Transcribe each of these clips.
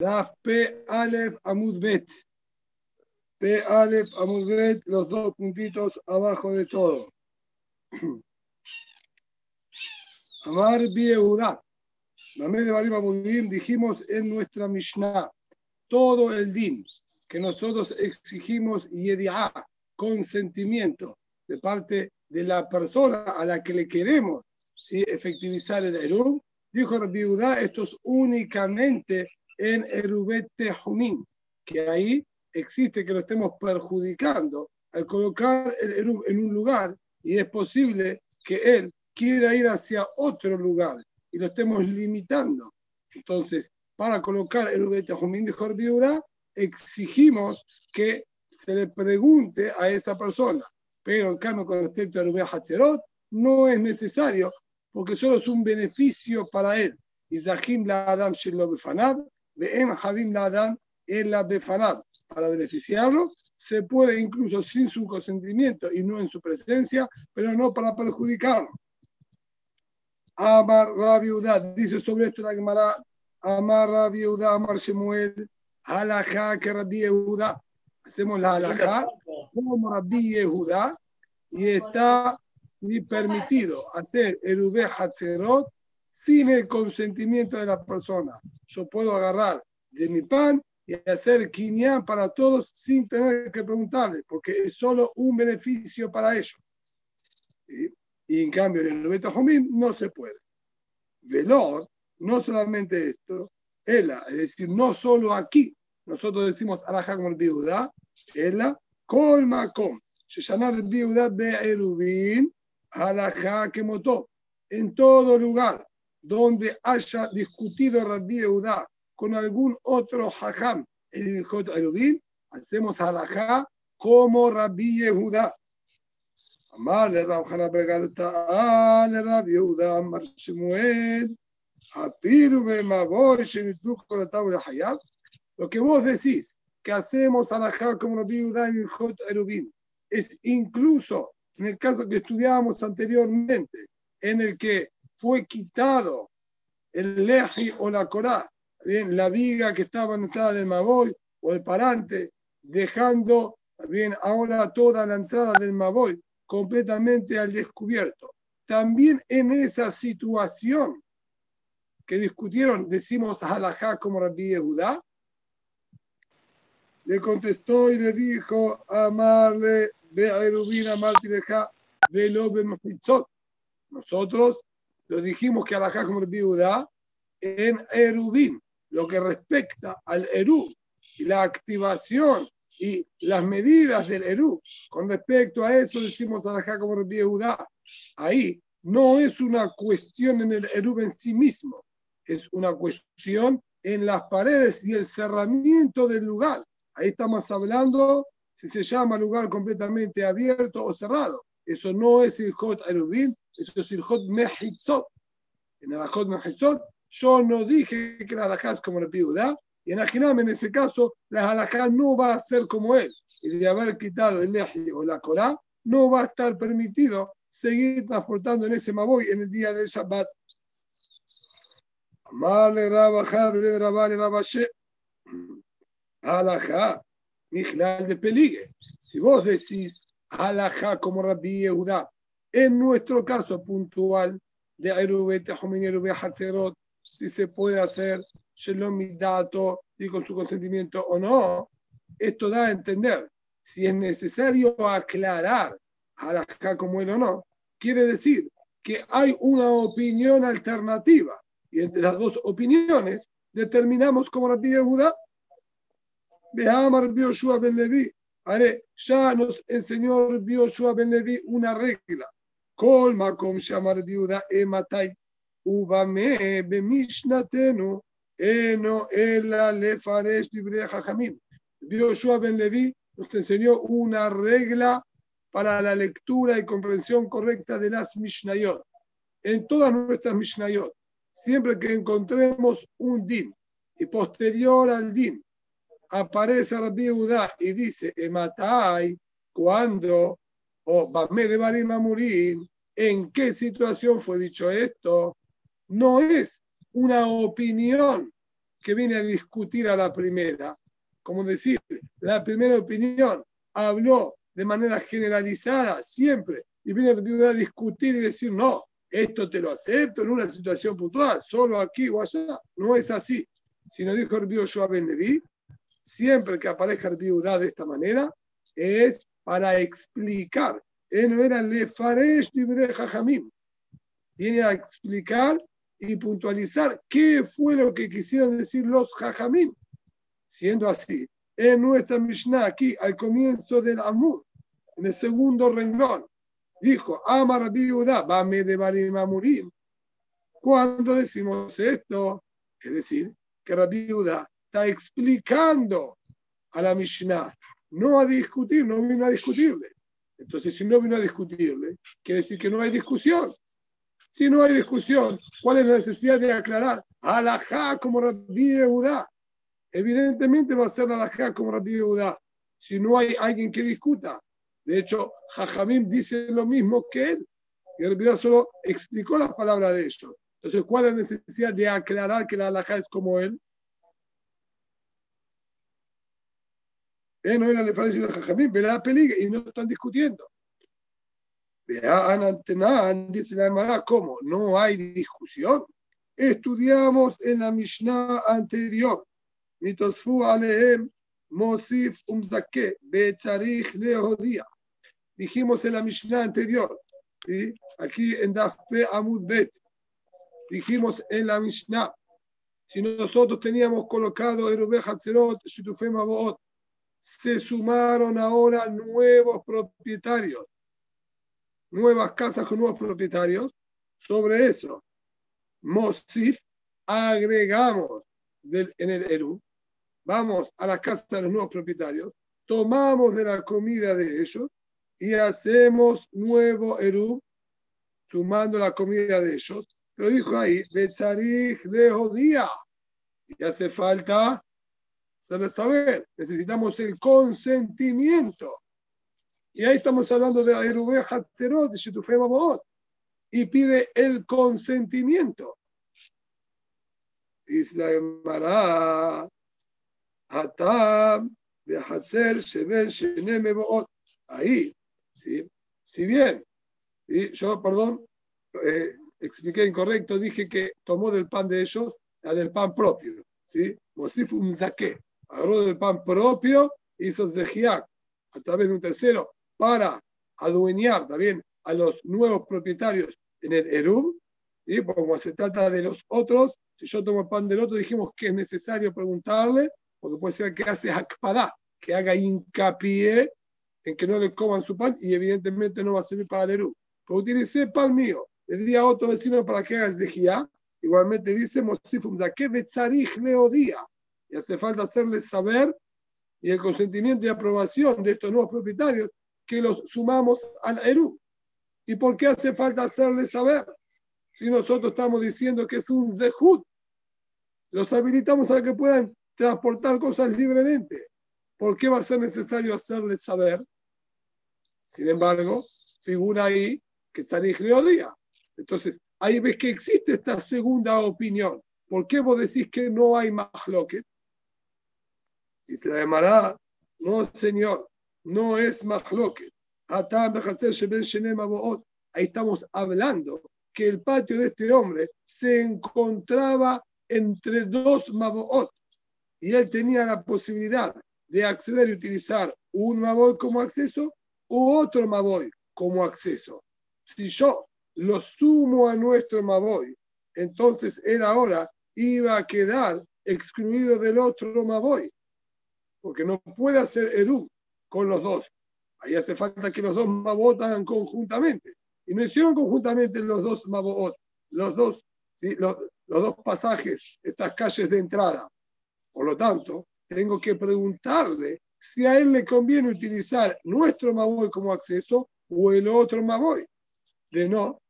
Daf P Aleph Amud Bet. P Aleph Amud Bet, los dos puntitos abajo de todo. Amar Biehuda. Mamé de Barim Amudim dijimos en nuestra Mishnah todo el din que nosotros exigimos yediá, consentimiento de parte de la persona a la que le queremos ¿sí? efectivizar el erum, dijo Rabbi esto es únicamente en Erubete Junín, que ahí existe que lo estemos perjudicando al colocar el Erub en un lugar y es posible que él quiera ir hacia otro lugar y lo estemos limitando. Entonces, para colocar Erubete Junín de Jorbiura, exigimos que se le pregunte a esa persona. Pero en cambio, con respecto a Erubé Hatzerot, no es necesario porque solo es un beneficio para él. Y Zahim la Adam Shilo Befanab, Para beneficiarlo, se puede incluso sin su consentimiento y no en su presencia, pero no para perjudicarlo. Amar Rabiudad, dice sobre esto la Gemara, Amar Rabiudad, Amar Shemuel, Alajá que Rabbi Yehuda. Hacemos la alajá como Rabbi Yehuda y está permitido hacer el Ube Hatzerot sin el consentimiento de la persona. Yo puedo agarrar de mi pan y hacer quinián para todos sin tener que preguntarle, porque es solo un beneficio para ellos. Y en cambio, en el Betajomim no se puede. Velor, no solamente esto, ella, es decir, no solo aquí, nosotros decimos Alajá como el viuda, ella, llama el viuda Be'erubin, Alajá que motó, en todo lugar donde haya discutido Rabbi Eudá con algún otro hajam, el Jot Erubin, hacemos alajá como Rabbi Yehuda. Amarle Rab Hana Begadta, Ale Rabbi Shemuel, Hayab. Lo que vos decís, que hacemos alajá como Rabbi Yehuda en el Jot Erubin, es incluso en el caso que estudiábamos anteriormente, en el que fue quitado el leji o la corá, bien, la viga que estaba entrada del Maboy o el parante, dejando bien, ahora toda la entrada del Maboy completamente al descubierto. También en esa situación que discutieron, decimos halajá como Rabbi Judá, le contestó y le dijo, amarle, ve a Erubina, Martireja, ve Nosotros lo dijimos que Alajá como viuda en Erubín, lo que respecta al Erub y la activación y las medidas del Erub. Con respecto a eso decimos Alajá como viuda. Ahí no es una cuestión en el Erub en sí mismo, es una cuestión en las paredes y el cerramiento del lugar. Ahí estamos hablando si se llama lugar completamente abierto o cerrado. Eso no es el Hot Erubín, eso es el Hot Mehitzot. En el Hot Mehitzot yo no dije que la alajá es como la piuda, y en en ese caso, la alajá no va a ser como él. Y de haber quitado el leji o la corá, no va a estar permitido seguir transportando en ese maboy en el día del Shabbat. Amarle Rabba Jabre, Rabale Rabashe. Alajá, Mijlal de Peligue. Si vos decís alajá como Rabbi Yehuda, en nuestro caso puntual de Erubete, Jominero, Hatzerot, si se puede hacer Shalom Dato y con su consentimiento o no, esto da a entender si es necesario aclarar alajá como él o no. Quiere decir que hay una opinión alternativa y entre las dos opiniones determinamos como Rabbi Yehuda Behamar Bioshua Ben. Ya nos enseñó Bioshua Ben Levi una regla. Kol makom shamar viuda ematai. Ubame bemishnatenu eno ela lefaresh libre jajamim. Bioshua Ben Levi nos enseñó una regla para la lectura y comprensión correcta de las Mishnayot. En todas nuestras Mishnayot, siempre que encontremos un din y posterior al din aparece Rabbi Udá y dice, Ematai, cuando, o Bame de Barim Amurim, ¿en qué situación fue dicho esto? No es una opinión que viene a discutir a la primera. Como decir, la primera opinión habló de manera generalizada siempre y viene a discutir y decir, no, esto te lo acepto en una situación puntual, solo aquí o allá. No es así. Si no dijo el Yoshua Ben Levi, siempre que aparezca el de esta manera, es para explicar. Él no era Lefaresh Jajamim. Viene a explicar y puntualizar qué fue lo que quisieron decir los Jajamim. Siendo así, en nuestra Mishnah, aquí al comienzo del Amud, en el segundo renglón, dijo, Amar viuda, Bame de Barimamurim. Cuando decimos esto, es decir, que la viuda está explicando a la Mishnah, no a discutir, no vino a discutirle. Entonces, si no vino a discutirle, quiere decir que no hay discusión. Si no hay discusión, ¿cuál es la necesidad de aclarar? Alajá como Rabbi Yehuda. Evidentemente va a ser alajá como Rabbi Yehuda. Si no hay alguien que discuta. De hecho, Jajamim dice lo mismo que él. Y Rabbi solo explicó las palabras de ellos. Entonces, ¿cuál es la necesidad de aclarar que la alajá es como él? Eh, no era diferencia de Jajamim, la peliga y no están discutiendo. Vean, dice la Emara, ¿cómo? No hay discusión. Estudiamos en la Mishnah anterior. Mitosfu alehem mosif umzake betzarich leodia. Dijimos en la Mishnah anterior, ¿sí? aquí en Dafpe Amud Bet, dijimos en la Mishnah, si nosotros teníamos colocado Erube Hatzerot, Shutufem Abot, se sumaron ahora nuevos propietarios, nuevas casas con nuevos propietarios. Sobre eso, Mosif, agregamos en el Eru, vamos a la casa de los nuevos propietarios, tomamos de la comida de ellos y hacemos nuevo Eru, sumando la comida de ellos. Lo dijo ahí, Betzarich Leodía. Y hace falta saber, necesitamos el consentimiento. Y ahí estamos hablando de Aerube Hatzerot, de Shetufe y pide el consentimiento. Dice la Gemara, Hatam, Behatzer, Sheben, Shenem, Ahí, ¿sí? si bien, y yo, perdón, eh, expliqué incorrecto, dije que tomó del pan de ellos, la del pan propio, ¿sí? Mosifum Zaké agarró del pan propio, hizo zejiak a través de un tercero para adueñar también a los nuevos propietarios en el Erum, y como se trata de los otros, si yo tomo el pan del otro, dijimos que es necesario preguntarle, porque puede ser que hace akpadá, que haga hincapié en que no le coman su pan y evidentemente no va a servir para el Erum. Pero utilicé pan mío, le di a otro vecino para que haga zejiak, igualmente dice, Mosifum Zaké Betzarich Leodía y hace falta hacerles saber y el consentimiento y aprobación de estos nuevos propietarios que los sumamos al ERU. ¿Y por qué hace falta hacerles saber? Si nosotros estamos diciendo que es un zehut, los habilitamos a que puedan transportar cosas libremente. ¿Por qué va a ser necesario hacerles saber? Sin embargo, figura ahí que está en día. Entonces, ahí ves que existe esta segunda opinión. ¿Por qué vos decís que no hay más loquet? Y se llamará, no señor, no es mahloket. Ahí estamos hablando que el patio de este hombre se encontraba entre dos maboot y él tenía la posibilidad de acceder y utilizar un maboy como acceso u otro maboy como acceso. Si yo lo sumo a nuestro maboy, entonces él ahora iba a quedar excluido del otro maboy porque no puede hacer Eru con los dos. Ahí hace falta que los dos Mabot hagan conjuntamente. Y no hicieron conjuntamente los dos Mabot, los dos, los, dos pasajes, estas calles de entrada. Por lo tanto, tengo que preguntarle si a él le conviene utilizar nuestro Maboy como acceso o el otro Maboy. De no,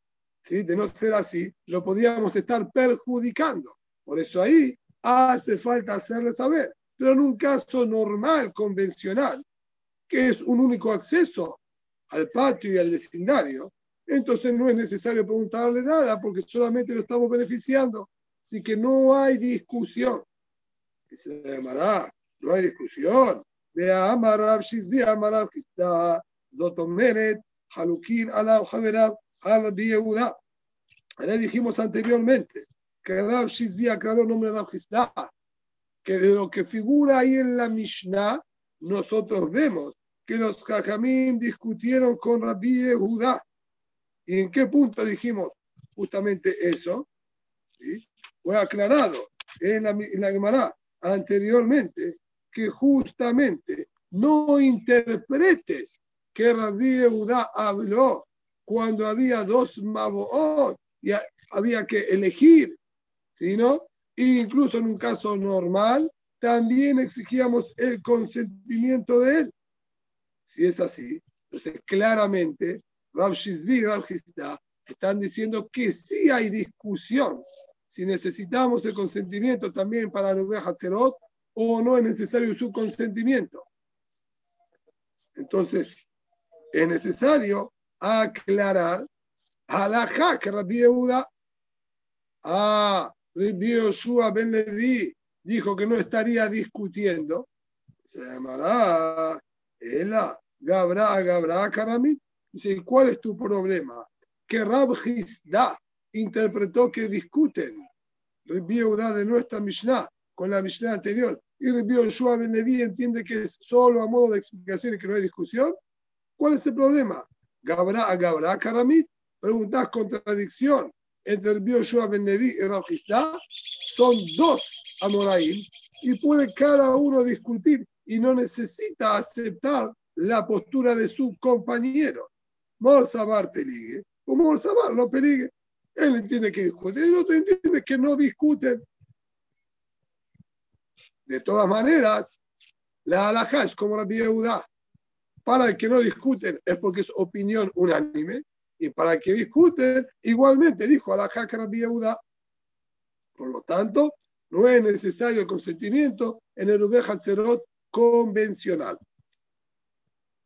¿sí? de no ser así, lo podríamos estar perjudicando. Por eso ahí hace falta hacerle saber pero en un caso normal, convencional, que es un único acceso al patio y al vecindario, entonces no es necesario preguntarle nada porque solamente lo estamos beneficiando. Así que no hay discusión. Dice la Gemara, no hay discusión. Vea Amarab Shizbi Amarab Kista, Zotomeret, Halukin, Alab, Haverab, Al Yehuda. Le dijimos anteriormente que Rab Shizbi aclaró el nombre de Rab que de lo que figura ahí en la Mishnah, nosotros vemos que los Jajamim discutieron con Rabbi Yehuda. ¿Y en qué punto dijimos justamente eso? Fue aclarado en la, Gemara anteriormente que justamente no interpretes que Rabbi Yehuda habló cuando había dos Maboot y había que elegir, sino incluso en un caso normal también exigíamos el consentimiento de él. Si es así, entonces claramente Rab Shizbi y Rab están diciendo que sí hay discusión si necesitamos el consentimiento también para el Hatzerot o no es necesario su consentimiento. Entonces, es necesario aclarar a la que Rabbi Yehuda, a Rabbi Yoshua Ben Levi dijo que no estaría discutiendo, se llamará Ela Gabra Gabra Karamit. Dice, ¿cuál es tu problema? Que Rab Hizda interpretó que discuten Rabbi de nuestra Mishnah con la Mishnah anterior y Rabbi Yoshua Ben Levi entiende que es solo a modo de explicación y que no hay discusión. ¿Cuál es el problema? Gabra a Gabra Karamit. Preguntas contradicción entre Yoshua Ben Levi y Rab Hizda. Son dos Amoraim y puede cada uno discutir y no necesita aceptar la postura de su compañero. Morzabar peligue, o Morzabar no peligue. Él entiende que discuten, el otro entiende que no discuten. De todas maneras, la alhaja es como la Yehuda. Para el que no discuten es porque es opinión unánime, y para que discuten, igualmente dijo la Yehuda. Por lo tanto, no es necesario el consentimiento en el Ubej Hatzerot convencional.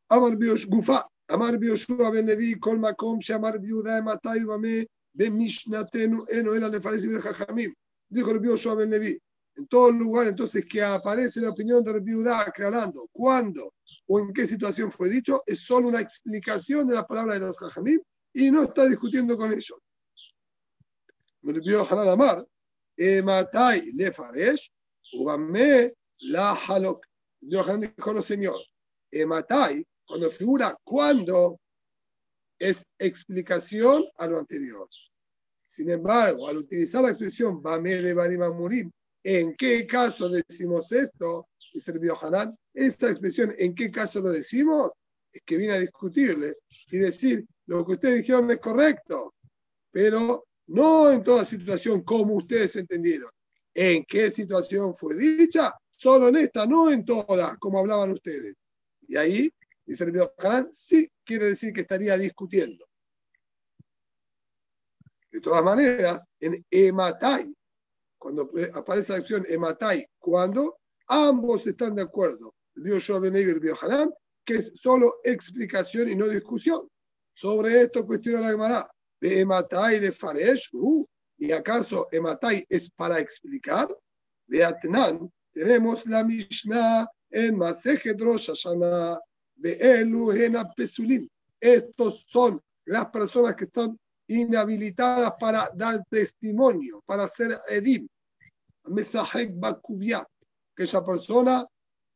Amar Gufa, Amar Bioshua Ben Levi, Kol Makom, Shamar Biuda, Matai, Bame, Ben Mishnatenu, Eno, Ela, Lefares y Jajamim. Dijo el Bioshua Ben Levi. En todo lugar, entonces, que aparece la opinión de Biuda aclarando cuándo o en qué situación fue dicho, es solo una explicación de la palabra de los Jajamim y no está discutiendo con ellos. Pidió Hanan Amar, Matai Lefaresh, Ubame la Halok. Dios dijo, no, señor. Matai, cuando figura cuando es explicación a lo anterior. Sin embargo, al utilizar la expresión Bame de Murim, ¿en qué caso decimos esto? Dice el Hanan, esta expresión, ¿en qué caso lo decimos? Es que viene a discutirle y decir, lo que ustedes dijeron es correcto, pero no en toda situación como ustedes entendieron. ¿En qué situación fue dicha? Solo en esta, no en todas, como hablaban ustedes. Y ahí, dice el Hanan, sí quiere decir que estaría discutiendo. De todas maneras, en Ematai, cuando aparece la acción Ematai, cuando ambos están de acuerdo, el Ben y el Hanan, que es solo explicación y no discusión. Sobre esto cuestiona la Gemara de Ematai de Faresh, ¿y acaso Ematai es para explicar? De Atnan, tenemos la Mishnah en Masejet Rosh de Elu Pesulim. Estos son las personas que están inhabilitadas para dar testimonio, para ser Edim. Mesahek Bakubia, que esa persona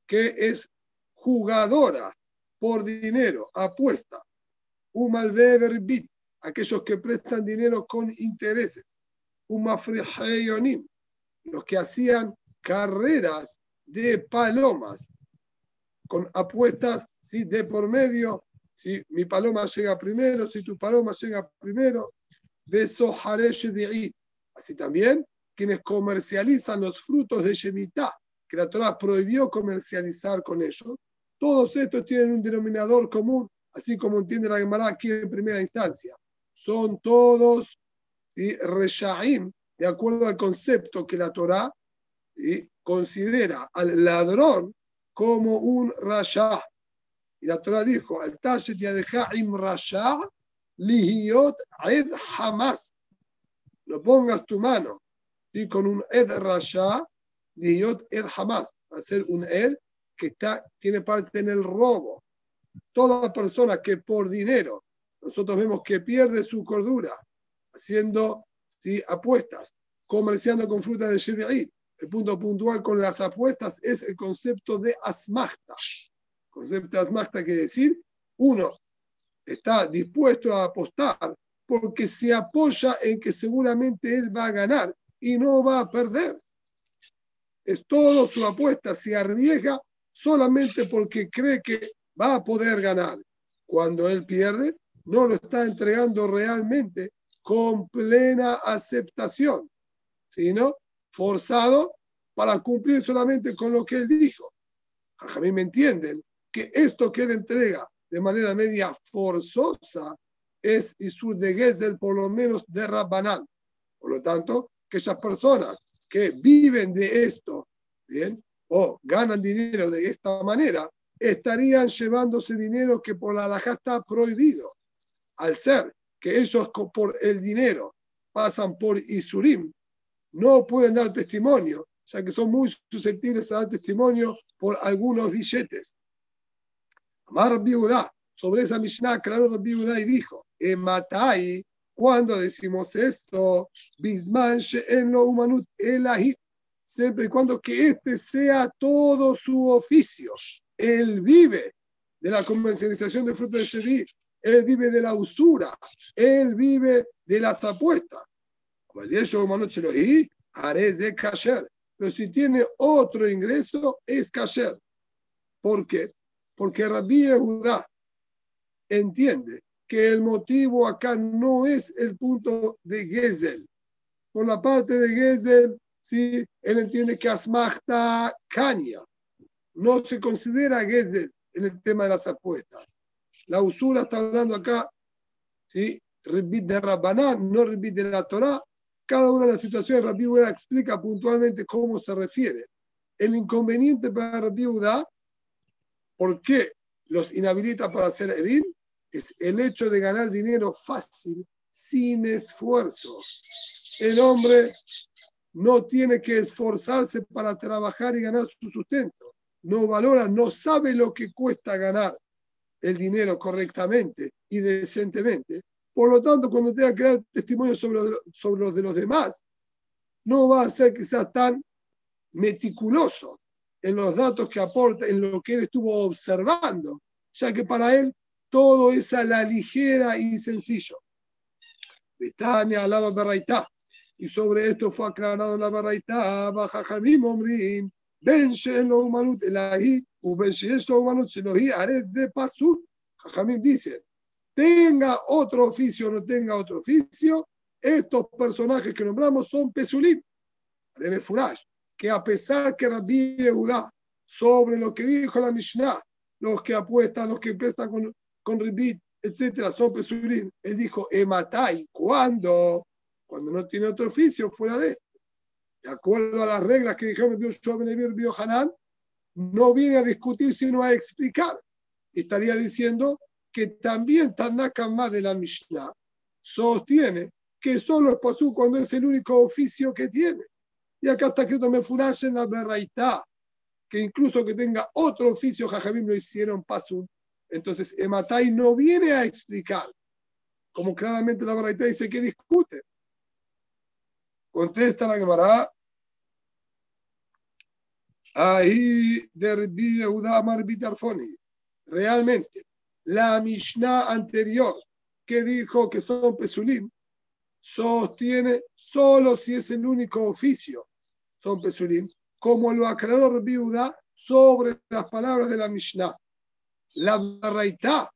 que es jugadora por dinero, apuesta. Umalvever Bit, aquellos que prestan dinero con intereses. Umafrehayonim, los que hacían carreras de palomas con apuestas ¿sí? de por medio. Si mi paloma llega primero, si tu paloma llega primero. Así también quienes comercializan los frutos de Shemitah, que la Torah prohibió comercializar con ellos. Todos estos tienen un denominador común, así como entiende la Gemara aquí en primera instancia son todos reshaim, de acuerdo al concepto que la Torah considera al ladrón como un rasha. Y la Torah dijo, al tashet im rasha lihiot ed hamas. No pongas tu mano y con un ed rasha Liyot Ed a ser un Ed que está, tiene parte en el robo. Toda persona que por dinero nosotros vemos que pierde su cordura haciendo apuestas, comerciando con fruta de Shevi'it. El punto puntual con las apuestas es el concepto de asmachta. Concepto de asmachta quiere decir, uno está dispuesto a apostar porque se apoya en que seguramente él va a ganar y no va a perder. Es todo su apuesta, se arriesga solamente porque cree que va a poder ganar. Cuando él pierde, no lo está entregando realmente con plena aceptación, sino forzado para cumplir solamente con lo que él dijo. A mí me entienden que esto que él entrega de manera media forzosa es Isur de Gezel, por lo menos de Rabbanán. Por lo tanto, que esas personas que viven de esto, ¿bien? O ganan dinero de esta manera, estarían llevándose dinero que por la alhaja está prohibido. Al ser que ellos por el dinero pasan por Isurim, no pueden dar testimonio, ya que son muy susceptibles a dar testimonio por algunos billetes. Amar Biudá, sobre esa Mishnah, claro Rabbi y dijo, Matai, cuando decimos esto, Bisman en lo humanut elahit, siempre y cuando que este sea todo su oficio. Él vive de la comercialización de frutos de Shevit, él vive de la usura, él vive de las apuestas. Pero si tiene otro ingreso, es kasher. ¿Por qué? Porque Rabbi Yehuda entiende que el motivo acá no es el punto de Gezel. Por la parte de Gezel, ¿sí? él entiende que Asmachta caña. No se considera Gezel en el tema de las apuestas. La usura está hablando acá, ¿sí? de Rabbanán, no Ribit de la Torah. Cada una de las situaciones, Rabbi explica puntualmente cómo se refiere. El inconveniente para Rabbi ¿por qué los inhabilita para hacer Edín? es el hecho de ganar dinero fácil, sin esfuerzo. El hombre no tiene que esforzarse para trabajar y ganar su sustento. No valora, no sabe lo que cuesta ganar el dinero correctamente y decentemente. Por lo tanto, cuando tenga que dar testimonio sobre los, sobre los de los demás, no va a ser sea tan meticuloso en los datos que aporta, en lo que él estuvo observando, ya que para él todo es a la ligera y sencillo. Y sobre esto fue aclarado la baja Jamim Ben lo Umanut Elahi, u Ben lo Umanut Selohi, Ares de Pasur. Jajamim dice, tenga otro oficio o no tenga otro oficio, estos personajes que nombramos son Pesulim. Debe Furash, que a pesar que Rabbi Yehuda, sobre lo que dijo la Mishnah, los que apuestan, los que prestan con con Ribit, etcétera, son Pesurim. Él dijo, Ematai, ¿cuándo? Cuando no tiene otro oficio fuera de esto. De acuerdo a las reglas que dijeron el Bio Hanan, no viene a discutir, sino a explicar. Estaría diciendo que también Tanakama de la Mishnah sostiene que solo es pasú cuando es el único oficio que tiene. Y acá está escrito Mefurash en la Berraitá, que incluso que tenga otro oficio, Jajamim lo hicieron pasú entonces, Ematai no viene a explicar, como claramente la Baraita dice que discute. Contesta la Gemara. Ahí de Yehuda Realmente, la Mishnah anterior que dijo que son Pesulim, sostiene solo si es el único oficio, son Pesulim, como lo aclaró Rabbi sobre las palabras de la Mishnah la barraitá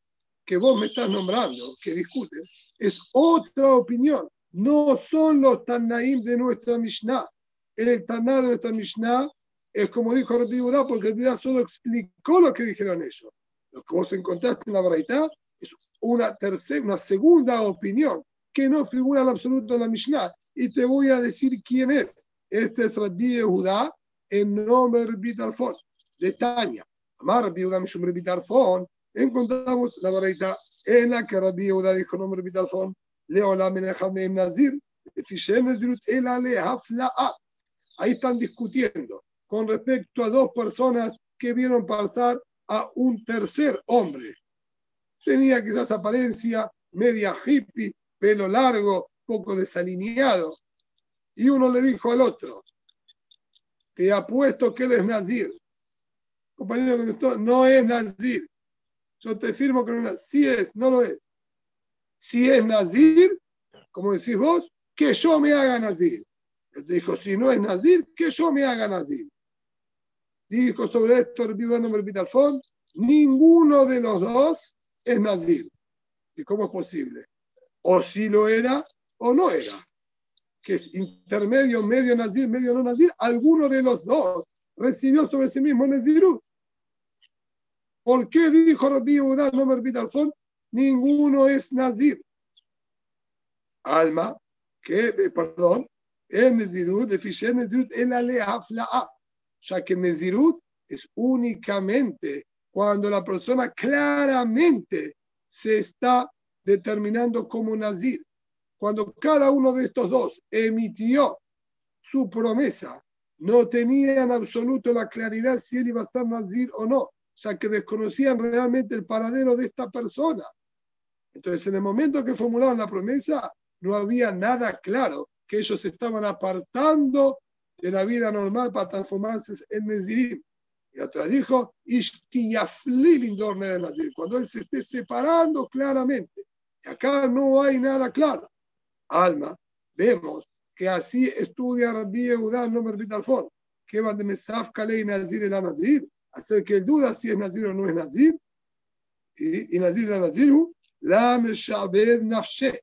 que vos me estás nombrando, que discutes, es otra opinión. No son los Tanaim de nuestra Mishnah. El Taná de nuestra Mishnah es como dijo Rabbi porque el solo explicó lo que dijeron ellos. Lo que vos encontraste en la Baraitá es una tercera, una segunda opinión que no figura en absoluto en la Mishnah. Y te voy a decir quién es. Este es Rabbi Judá en nombre de Rabbi de Tania. Amar Rabbi Yehuda Mishum Rabbi Tarfon, encontramos la verdad en la que Rabbi Yehuda dijo nombre Rabbi Tarfon, Leolam en el Nazir. Ahí están discutiendo con respecto a dos personas que vieron pasar a un tercer hombre. Tenía quizás apariencia media hippie, pelo largo, poco desalineado. Y uno le dijo al otro, te apuesto que él es Nazir. Compañero, no es Nazir. Yo te firmo que no es Sí es, no lo es. Si es Nazir, como decís vos, que yo me haga Nazir. Él dijo, si no es Nazir, que yo me haga Nazir. Dijo sobre esto el nombre Vitalfón, ninguno de los dos es Nazir. ¿Y cómo es posible? O si lo era o no era. Que es intermedio, medio Nazir, medio no Nazir, alguno de los dos recibió sobre sí mismo Nazirut. ¿Por qué dijo Rabbi Yehuda Nomer Vitalfón? Ninguno es Nazir. Alma, que, eh, perdón, el Nezirut, de Fisher Nezirut, el Alehafla'a ya que Nezirut es únicamente cuando la persona claramente se está determinando como Nazir. Cuando cada uno de estos dos emitió su promesa, no tenía en absoluto la claridad si él iba a estar Nazir o no, ya que desconocían realmente el paradero de esta persona. Entonces, en el momento que formularon la promesa, no había nada claro que ellos estaban apartando de la vida normal para transformarse en Nezirim. Y otra dijo, cuando él se esté separando claramente. Y acá no hay nada claro. Alma, vemos que así estudia Rabbi Yehuda, no me repita al fondo. Que va de Mesaf Kalei Nazir el Nazir. Hacer que él duda si es Nazir o no es Nazir. Y, y Nazir el Nazir, la Meshabed Nafshe.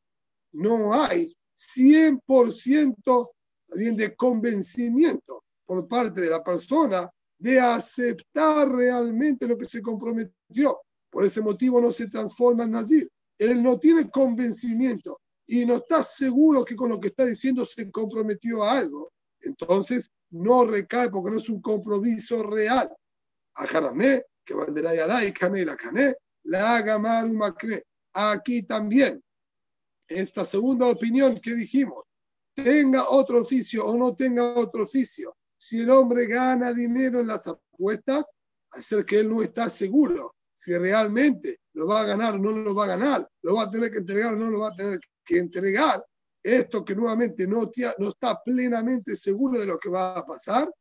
No hay 100% también de convencimiento por parte de la persona de aceptar realmente lo que se comprometió. Por ese motivo no se transforma en Nazir. Él no tiene convencimiento y no está seguro que con lo que está diciendo se comprometió a algo. Entonces no recae porque no es un compromiso real. A que va de la Yadá y la Kane, la Gamaru Macre. Aquí también, esta segunda opinión que dijimos, tenga otro oficio o no tenga otro oficio, si el hombre gana dinero en las apuestas, hacer que él no está seguro si realmente lo va a ganar o no lo va a ganar, lo va a tener que entregar o no lo va a tener que entregar, esto que nuevamente no, está plenamente seguro de lo que va a pasar,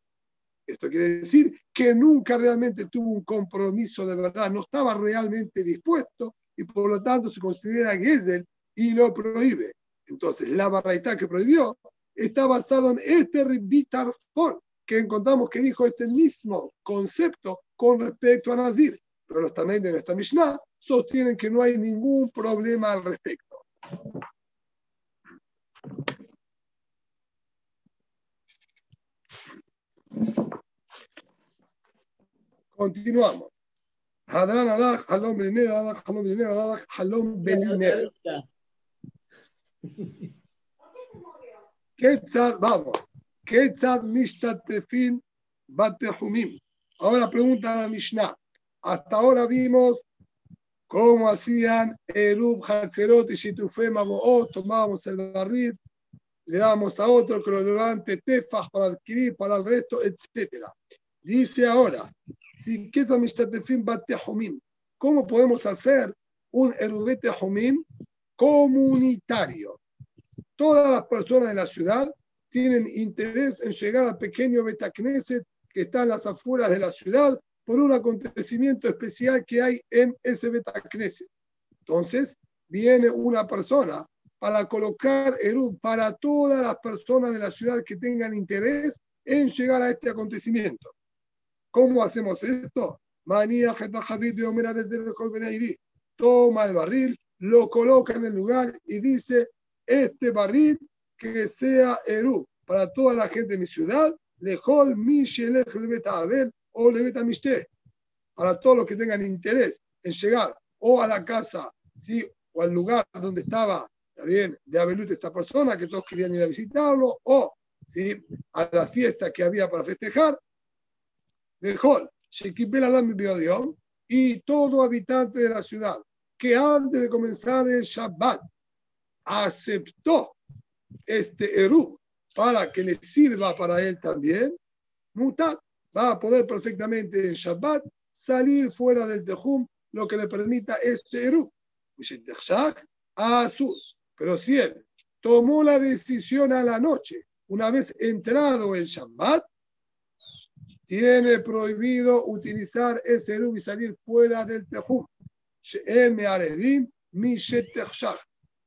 esto quiere decir que nunca realmente tuvo un compromiso de verdad, no estaba realmente dispuesto y por lo tanto se considera Gesell y lo prohíbe. Entonces, la barraita que prohibió está basado en este Ribitarfon, que encontramos que dijo este mismo concepto con respecto a Nazir. Pero los también de esta Mishnah sostienen que no hay ningún problema al respecto. Continuamos. Hadran alach, halom belineh, alach, halom belineh, alach, halom belineh. Ketzad, vamos. Ketzad mishtatefin batehumim. Ahora pregunta la Mishnah. Hasta ahora vimos cómo hacían Erub, Hatzerot y Shitufe Maboot. Tomábamos el barril, le dábamos a otro que lo levante tefas para adquirir para el resto, etc. Dice ahora, si Ketzad mishtatefin batehumim, ¿cómo podemos hacer un Erubete Humim comunitario. Todas las personas de la ciudad tienen interés en llegar al pequeño Betacneset que está en las afueras de la ciudad por un acontecimiento especial que hay en ese Betacneset. Entonces, viene una persona para colocar Erud para todas las personas de la ciudad que tengan interés en llegar a este acontecimiento. ¿Cómo hacemos esto? Manía, Toma el barril, lo coloca en el lugar y dice, este barril que sea Eru para toda la gente de mi ciudad, lejol mi abel o leveta para todos los que tengan interés en llegar o a la casa, ¿sí? o al lugar donde estaba bien, de Abelut esta persona, que todos querían ir a visitarlo, o ¿sí? a la fiesta que había para festejar, mejor, y todo habitante de la ciudad que antes de comenzar el Shabbat aceptó este Eru para que le sirva para él también, mutat, va a poder perfectamente en Shabbat salir fuera del Tejum, lo que le permita este Eru. Pero si él tomó la decisión a la noche, una vez entrado el Shabbat, tiene prohibido utilizar ese Eru y salir fuera del Tejum.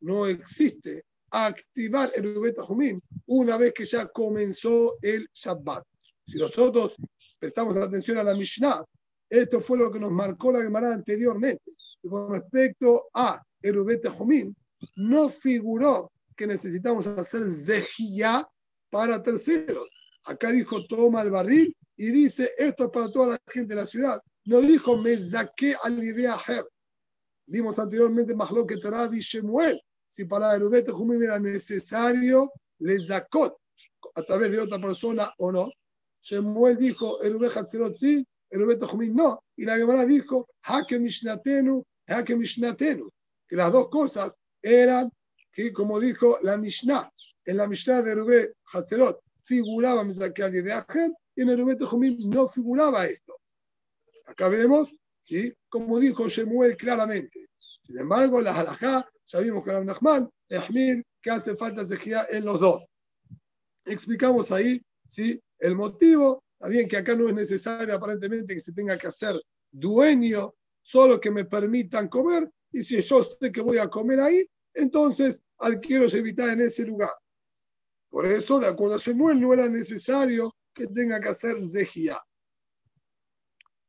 No existe activar el Rubet una vez que ya comenzó el Shabbat. Si nosotros prestamos atención a la Mishnah, esto fue lo que nos marcó la Gemara anteriormente. con respecto a el Rubet no figuró que necesitamos hacer zehiyah para terceros. Acá dijo toma el barril y dice esto es para toda la gente de la ciudad. No dijo me saqué al idea Vimos anteriormente que Tarabi Shemuel si para el Ubet Jumim era necesario, le zakot a través de otra persona o no. Shemuel dijo, el Ubet sí, el Ubet Jumim no. Y la Gemara dijo, Hake Mishnatenu, Hake Mishnatenu. Que las dos cosas eran, que como dijo la Mishnah, en la Mishnah de Rubén Hatzerot figuraba Mizakial de Ajem, y en el Ubet Jumim no figuraba esto. Acá vemos, ¿sí? como dijo Shemuel claramente. Sin embargo, la halajá Sabemos que Rab Nachman, Ehmir, que hace falta sejía en los dos. Explicamos ahí ¿sí? el motivo. También que acá no es necesario aparentemente que se tenga que hacer dueño, solo que me permitan comer. Y si yo sé que voy a comer ahí, entonces adquiero evitar en ese lugar. Por eso, de acuerdo a Shemuel, no era necesario que tenga que hacer zejía.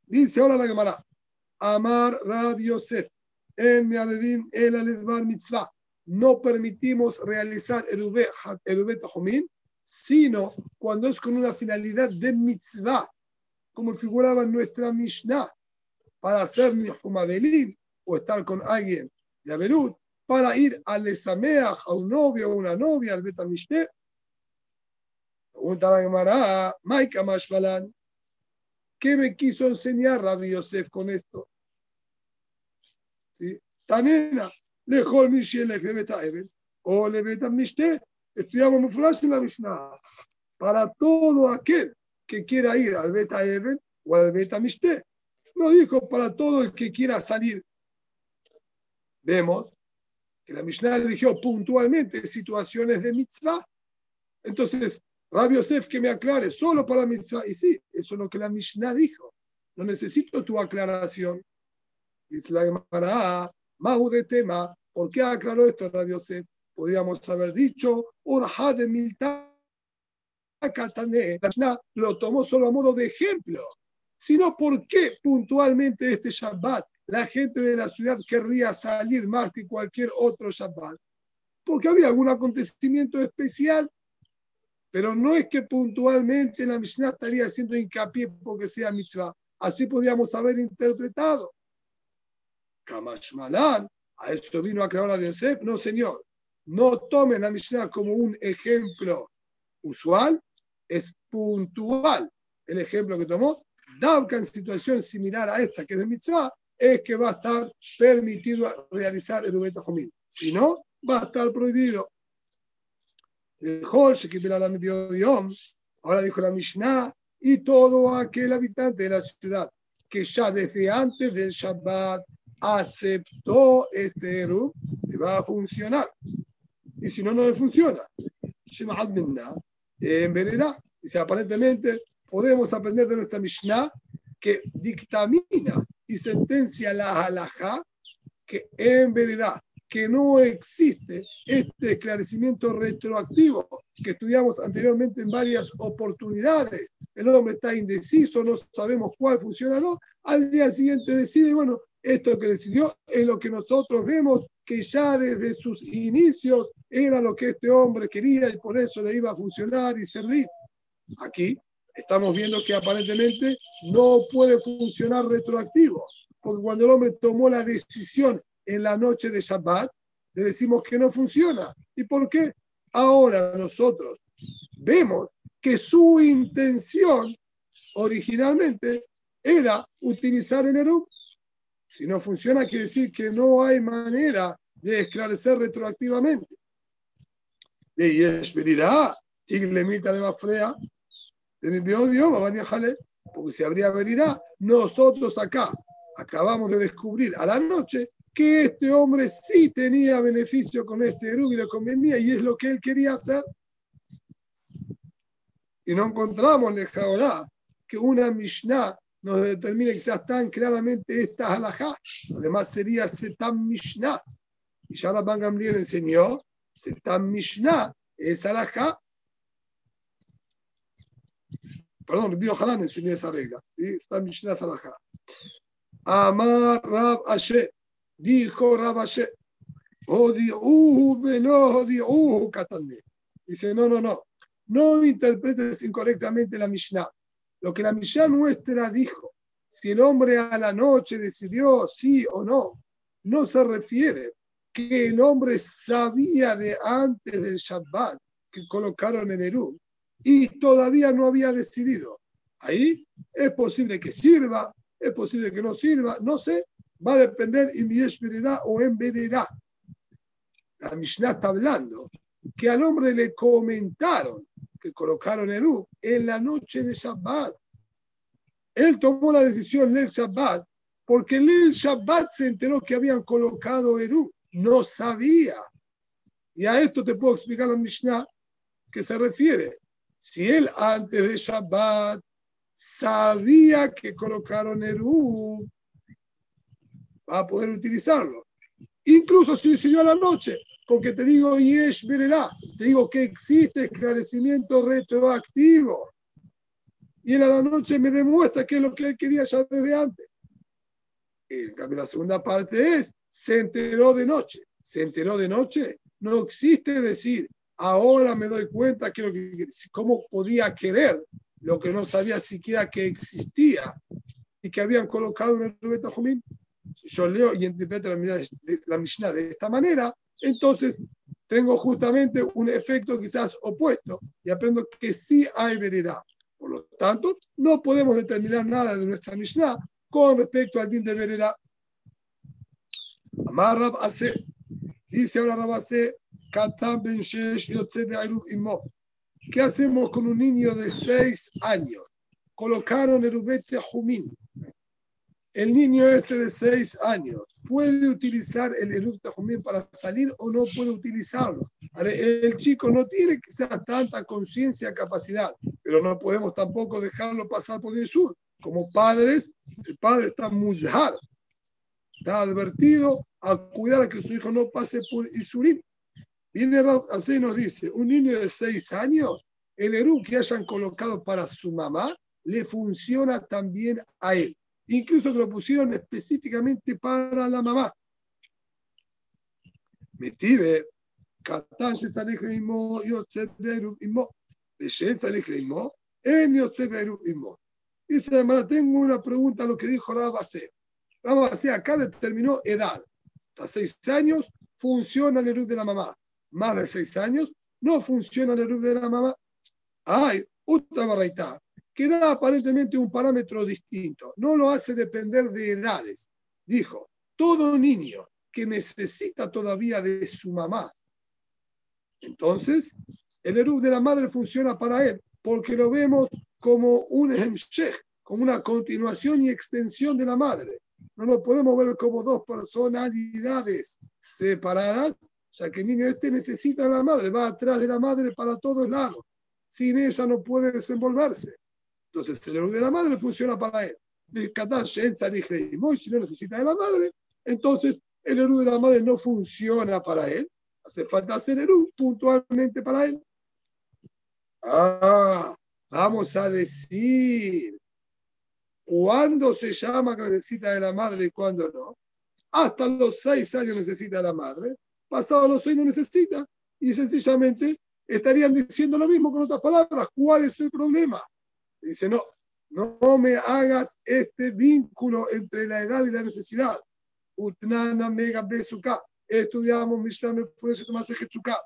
Dice ahora la Gemara, Amar Rab Yosef, en el Mitzvah. No permitimos realizar el Ubet sino cuando es con una finalidad de mitzvah, como figuraba en nuestra Mishnah, para hacer Belín o estar con alguien de Abelut, para ir al Esameach, a un novio o una novia, al Betamishte. Pregunta Maika ¿qué me quiso enseñar Rabbi Yosef con esto? Tanena, lejol Mishielech de Beta Eben, o le Beta Mishte, estudiamos Muflash en la Mishnah. Para todo aquel que quiera ir al Beta Eben o al Beta Mishte, no dijo para todo el que quiera salir. Vemos que la Mishnah eligió puntualmente situaciones de mitzvah. Entonces, Rabbi Yosef que me aclare solo para mitzvah. Y sí, eso es lo que la Mishnah dijo. No necesito tu aclaración. Dice la Gemara, Mahu de tema, ¿por qué aclaró esto Radio Yosef? Podríamos haber dicho, Urha de Milta lo tomó solo a modo de ejemplo, sino por qué puntualmente este Shabbat la gente de la ciudad querría salir más que cualquier otro Shabbat. Porque había algún acontecimiento especial, pero no es que puntualmente la Mishnah estaría haciendo hincapié porque sea mitzvah. Así podríamos haber interpretado. Kamashmalan, a esto vino a aclarar a Yosef, no señor, no tomen la Mishnah como un ejemplo usual, es puntual. El ejemplo que tomó, Davka en situación similar a esta, que es de mitzvah, es que va a estar permitido realizar el Ubeta Jomil. Si no, va a estar prohibido. Ahora dijo la Mishnah, y todo aquel habitante de la ciudad que ya desde antes del Shabbat aceptó este Eru, y va a funcionar. Y si no, no le funciona. En verdad, dice, aparentemente podemos aprender de nuestra Mishnah que dictamina y sentencia la halajá que en verdad que no existe este esclarecimiento retroactivo que estudiamos anteriormente en varias oportunidades. El hombre está indeciso, no sabemos cuál funciona o no. Al día siguiente decide, bueno, esto que decidió es lo que nosotros vemos que ya desde sus inicios era lo que este hombre quería y por eso le iba a funcionar y servir. Aquí estamos viendo que aparentemente no puede funcionar retroactivo, porque cuando el hombre tomó la decisión en la noche de Shabbat, le decimos que no funciona. ¿Y por qué? Ahora nosotros vemos que su intención originalmente era utilizar el Erup si no funciona, quiere decir que no hay manera de esclarecer retroactivamente. Y esperará, y le mita de frea, de mi idioma, van a porque si habría venirá, nosotros acá acabamos de descubrir a la noche que este hombre sí tenía beneficio con este Eru y le convenía y es lo que él quería hacer. Y no encontramos, ahora que una Mishnah nos determine quizás tan claramente esta halajá. Además sería Setam Mishnah. Y ya la Ban enseñó, Setam Mishnah es halajá. Perdón, Bio Hanan enseñó esa regla. Setam Mishnah es halajá. Amar Rab Ashe, dijo Rab Ashe, Odiuhu velo odiuhu katane. Dice, no, no, no, no interpretes incorrectamente la Mishnah. Lo que la Mishnah nuestra dijo, si el hombre a la noche decidió sí o no, no se refiere que el hombre sabía de antes del Shabbat que colocaron en Eru y todavía no había decidido. Ahí es posible que sirva, es posible que no sirva, no sé, va a depender en verá o en verá. La Mishnah está hablando que al hombre le comentaron que colocaron Eru en la noche de Shabbat. Él tomó la decisión en el Shabbat porque el Shabbat se enteró que habían colocado Eru. No sabía. Y a esto te puedo explicar la Mishnah que se refiere. Si él antes de Shabbat sabía que colocaron Eru, va a poder utilizarlo. Incluso si decidió a la noche, porque te digo Yesh Verelá, te digo que existe esclarecimiento retroactivo. Y él a la noche me demuestra que es lo que él quería ya desde antes. En cambio, la segunda parte es, se enteró de noche. Se enteró de noche. No existe decir, ahora me doy cuenta que, lo que cómo podía querer lo que no sabía siquiera que existía y que habían colocado en el Rubeta Jumín. Yo leo y interpreto la Mishnah de esta manera, entonces tengo justamente un efecto quizás opuesto y aprendo que sí hay veredad. Por lo tanto, no podemos determinar nada de nuestra Mishnah con respecto al din de veredad. Amar Rab hace, dice ahora Rab hace, ¿Qué hacemos con un niño de seis años? Colocaron el jumín el niño este de seis años puede utilizar el Eruf Tajumín para salir o no puede utilizarlo. El chico no tiene quizás tanta conciencia, capacidad, pero no podemos tampoco dejarlo pasar por el sur. Como padres, el padre está muy está advertido a cuidar a que su hijo no pase por Isurim. Viene así nos dice, un niño de seis años, el Eruf que hayan colocado para su mamá, le funciona también a él incluso que lo pusieron específicamente para la mamá. Metive, Katán se Imo, Yotzeberu Imo, Beshen Imo, En Yotzeberu Imo. Dice, hermana, tengo una pregunta a lo que dijo Rabase. Rabase acá determinó edad. Hasta seis años funciona el erud de la mamá. Más de seis años no funciona el erud de la mamá. Ay, otra barraita que da aparentemente un parámetro distinto. No lo hace depender de edades. Dijo, todo niño que necesita todavía de su mamá, entonces el Erub de la madre funciona para él, porque lo vemos como un hemshech, como una continuación y extensión de la madre. No lo podemos ver como dos personalidades separadas, ya que el niño este necesita a la madre, va atrás de la madre para todos lados. Sin ella no puede desenvolverse. Entonces, el erud de la madre funciona para él. Y si no necesita de la madre, entonces el erud de la madre no funciona para él. Hace falta hacer erud puntualmente para él. Ah, vamos a decir cuándo se llama que necesita de la madre y cuándo no. Hasta los seis años necesita de la madre, pasado los seis no necesita. Y sencillamente estarían diciendo lo mismo con otras palabras. ¿Cuál es el problema? Dice, no, no me hagas este vínculo entre la edad y la necesidad. Utnana mega besuka. Estudiamos Mishnah Mefureshet Masejetsuka.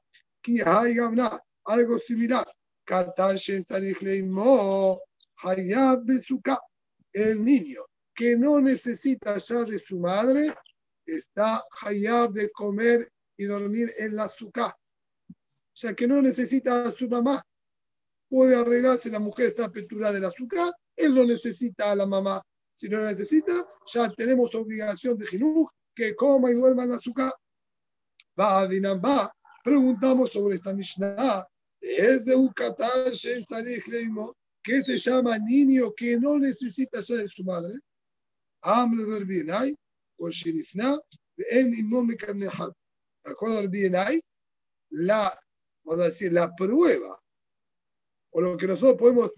Ki hay algo similar. Katan Shen Sarich Leimo. Hayab besuka. El niño que no necesita ya de su madre está hayab de comer y dormir en la azúcar. O sea, que no necesita a su mamá puede arreglarse, la mujer está apertura del azúcar él no necesita a la mamá. Si no necesita, ya tenemos obligación de Jinuj que coma y duerma en la azúcar. Va a Dinambá, preguntamos sobre esta Mishnah, es de Ukatan que se llama niño que no necesita ya de su madre. Amle ver Bienay, o Shinifna, en Imom Karnehal. De acuerdo al Bienay, la, vamos a decir, la prueba, o lo que nosotros podemos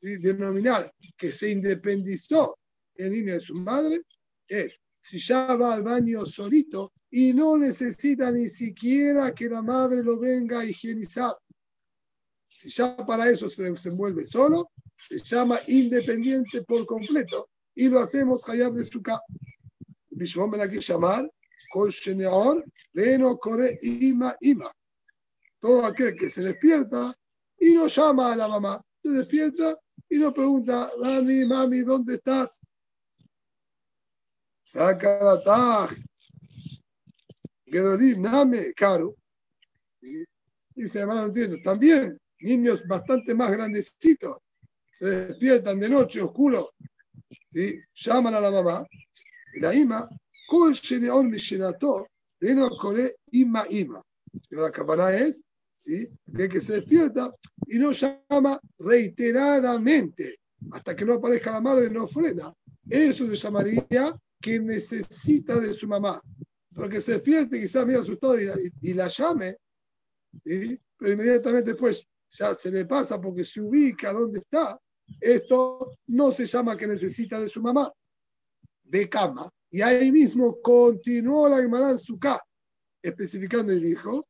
denominar que se independizó el niño de su madre, es si ya va al baño solito y no necesita ni siquiera que la madre lo venga a higienizar. Si ya para eso se desenvuelve solo, se llama independiente por completo y lo hacemos hayab de suka. Bishmon ben aquí llamar con Sheneor, Veno, Kore, Ima, Ima. Todo aquel que se despierta y no llama a la mamá, se despierta y no pregunta, mami, mami, ¿dónde estás? Saca la taj. Gedolim, Name, Caro. Dice, hermano, no entiendo. También niños bastante más grandecitos se despiertan de noche oscuro, ¿sí? llaman a la mamá, y la ima, Kol Sheneon Mishenato, no Kore Ima Ima. La es ¿sí? de que se despierta y no llama reiteradamente hasta que no aparezca la madre, no frena. Eso se llamaría que necesita de su mamá. Porque se despierte quizás medio asustado y la, y la llame, ¿sí? pero inmediatamente después ya se le pasa porque se ubica dónde está. Esto no se llama que necesita de su mamá, de cama. Y ahí mismo continuó la Gemara en su especificando y dijo,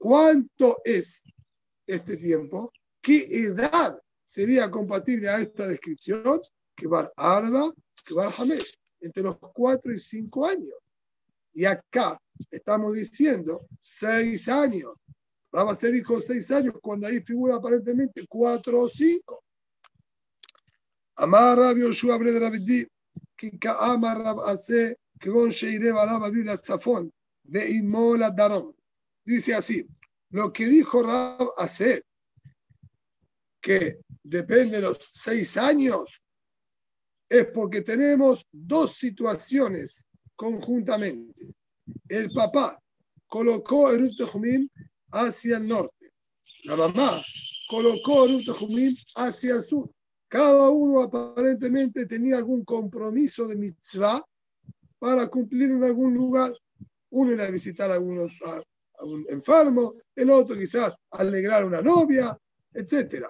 ¿cuánto es este tiempo? ¿Qué edad sería compatible a esta descripción? Que va Arba, que va Hamesh, entre los 4 y 5 años. Y acá estamos diciendo 6 años. Va a ser hijo 6 años cuando ahí figura aparentemente 4 o 5. Amar Rabbi Yoshua Bre de Rabbi que Amar Rab Ase, que Gon Sheire Barab Biblia Tzafón, de Imola Darom. Dice así, lo que dijo Rab Ase, que depende de los seis años, es porque tenemos dos situaciones conjuntamente. El papá colocó el Tejumim hacia el norte. La mamá colocó el Tejumim hacia el sur. Cada uno aparentemente tenía algún compromiso de mitzvah para cumplir en algún lugar. Uno era visitar a, algunos, a, un enfermo, el otro quizás alegrar a una novia, etc.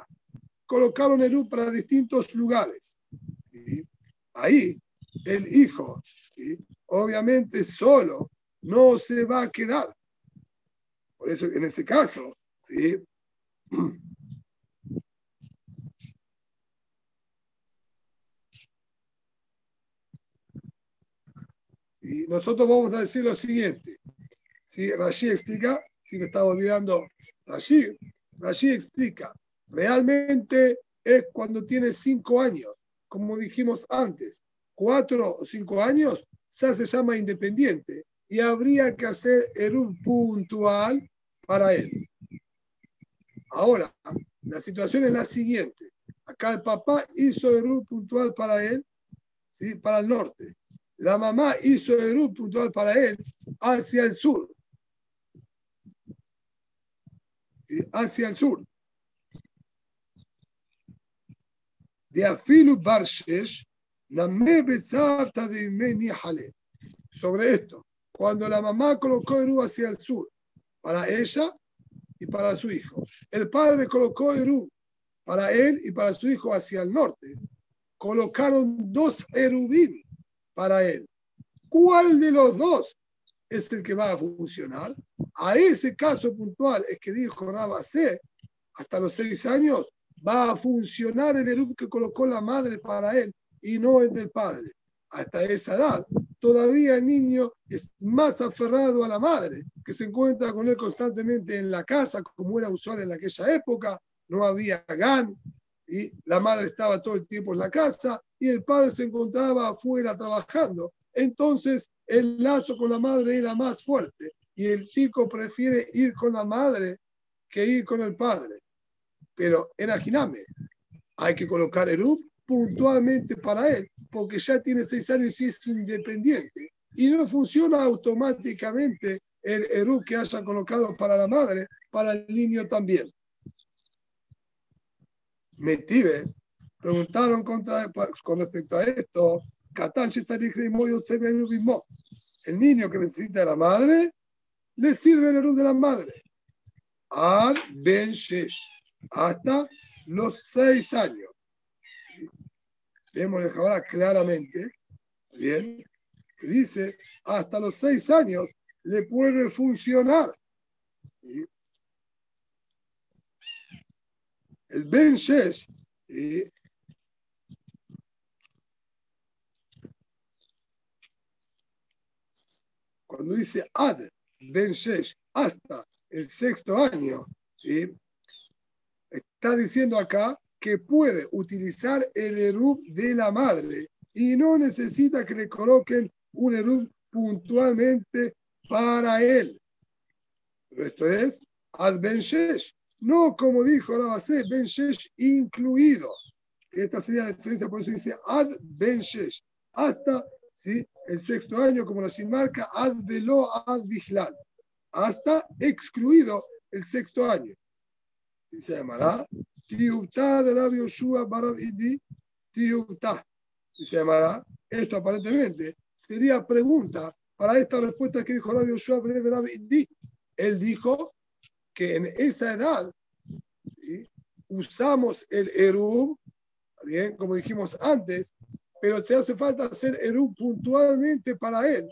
Colocaron el para distintos lugares. Ahí el hijo, obviamente solo, no se va a quedar. Por eso en ese caso, ¿sí? Y nosotros vamos a decir lo siguiente. Si Rashi explica, si me estaba olvidando Rashi, Rashi explica, realmente es cuando tiene cinco años, como dijimos antes, cuatro o cinco años, ya se llama independiente y habría que hacer el puntual para él. Ahora, la situación es la siguiente. Acá el papá hizo el puntual para él, ¿sí? para el norte la mamá hizo el puntual para él hacia el sur. Hacia el sur. De afilu barshesh, de Sobre esto, cuando la mamá colocó Eru hacia el sur, para ella y para su hijo. El padre colocó Eru para él y para su hijo hacia el norte. Colocaron dos erubín para él. ¿Cuál de los dos es el que va a funcionar? A ese caso puntual es que dijo Rabase, hasta los seis años va a funcionar el erub que colocó la madre para él y no el del padre. Hasta esa edad, todavía el niño es más aferrado a la madre, que se encuentra con él constantemente en la casa, como era usual en aquella época, no había GAN, y la madre estaba todo el tiempo en la casa, y el padre se encontraba afuera trabajando. Entonces el lazo con la madre era más fuerte y el chico prefiere ir con la madre que ir con el padre. Pero en hay que colocar el puntualmente para él, porque ya tiene seis años y es independiente. Y no funciona automáticamente el Eru que haya colocado para la madre, para el niño también. Metive, preguntaron contra, con respecto a esto, el niño que necesita de la madre, le sirve el Eru de la madre. Al Ben Shesh, hasta los seis años. Vemos ahora claramente, bien, que dice, hasta los seis años le puede funcionar. El Ben Shesh, cuando dice Ad Ben Shesh, hasta el sexto año, está diciendo acá que puede utilizar el erub de la madre y no necesita que le coloquen un erub puntualmente para él. Pero esto es ad ben no como dijo Rabasé, ben incluido. Esta sería la diferencia, por eso dice ad ben hasta ¿sí? El sexto año, como la sin marca, ad velo ad vigilar, hasta excluido el sexto año. Y se llamará Tiubta de Rabbi Yoshua Barabidi Tiubta. Y se llamará, esto aparentemente. Sería pregunta para esta respuesta que dijo Rabbi Yoshua de Él dijo que en esa edad usamos el Erum, bien, como dijimos antes, pero te hace falta hacer Erum puntualmente para él.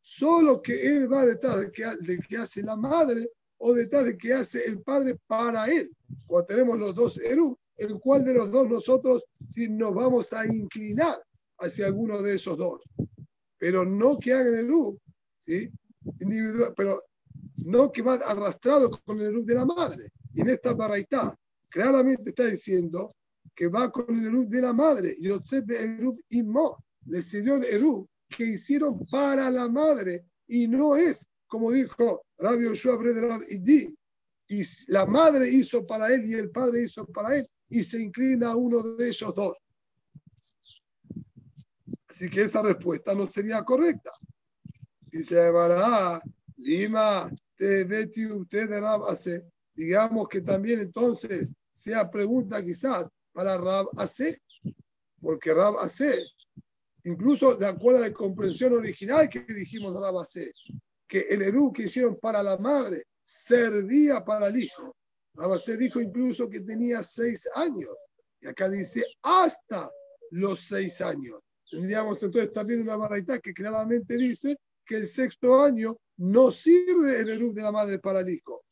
Solo que él va detrás de que, hace la madre o detrás de que hace el padre para él. Cuando tenemos los dos Eru, ¿en cuál de los dos nosotros si nos vamos a inclinar hacia alguno de esos dos? Pero no que hagan el Eru, ¿sí? Individual, pero no que va arrastrado con el Eru de la madre. Y en esta baraita claramente está diciendo que va con el Eru de la madre. Yosef Eru y Mo le sirvió el Eru que hicieron para la madre y no es como dijo Rabbi Yoshua Idi, y la madre hizo para él y el padre hizo para él, y se inclina a uno de ellos dos. Así que esa respuesta no sería correcta. Y se llamará Lima, te usted de Digamos que también entonces sea pregunta quizás para Rab Ase, porque Rab Ase, incluso de acuerdo a la comprensión original que dijimos Rab Ase, que el Eru que hicieron para la madre servía para el hijo. Rabasé dijo incluso que tenía seis años. Y acá dice hasta los seis años. Tendríamos entonces también una baraita que claramente dice que el sexto año no sirve el Eru de la madre para el hijo.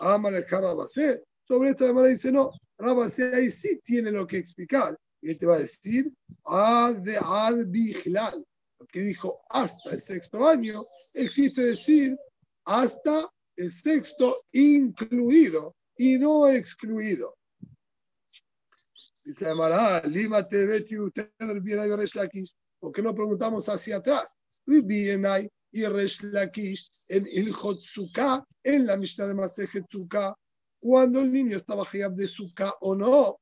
Amalejá Rabasé. Sobre esta manera dice no. Rabasé ahí sí tiene lo que explicar. Y él te va a decir, ad de ad que dijo hasta el sexto año, existe decir hasta el sexto incluido y no excluido. Dice Amará, Lima te veti usted el bien Lakish. ¿Por qué no preguntamos hacia atrás? Bien y Resh Lakish en Hotzuka, en la Mishnah de Masejet cuando el niño estaba jayab de Suka o no.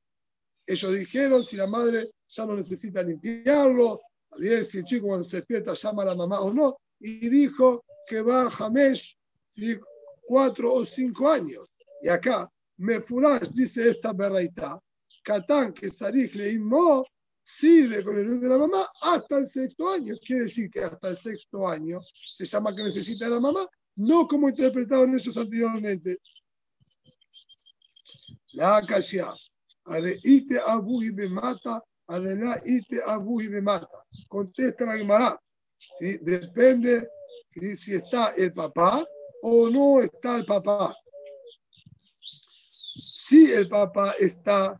Ellos dijeron, si la madre ya no necesita limpiarlo, ver si el chico cuando se despierta llama a la mamá o no, y dijo que va a Jamesh cuatro o cinco años. Y acá, Mefurash dice esta berraita, Catán que Sarich le inmó, sirve con el luz de la mamá hasta el sexto año. Quiere decir que hasta el sexto año se llama que necesita la mamá, no como interpretaron esos anteriormente. La Akashia, Ite Abu y mata Adela ite abu y me mata. Contesta la Gemara. ¿sí? Depende si está el papá o no está el papá. Si el papá está,